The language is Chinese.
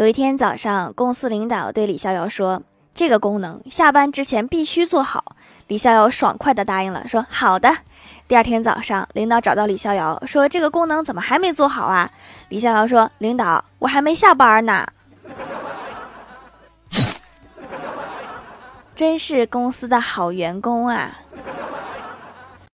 有一天早上，公司领导对李逍遥说：‘这个功能下班之前必须做好。’李逍遥爽快地答应了，说：‘好的。’第二天早上，领导找到李逍遥，说：‘这个功能怎么还没做好啊？’李逍遥说：‘领导，我还没下班呢。’真是公司的好员工啊！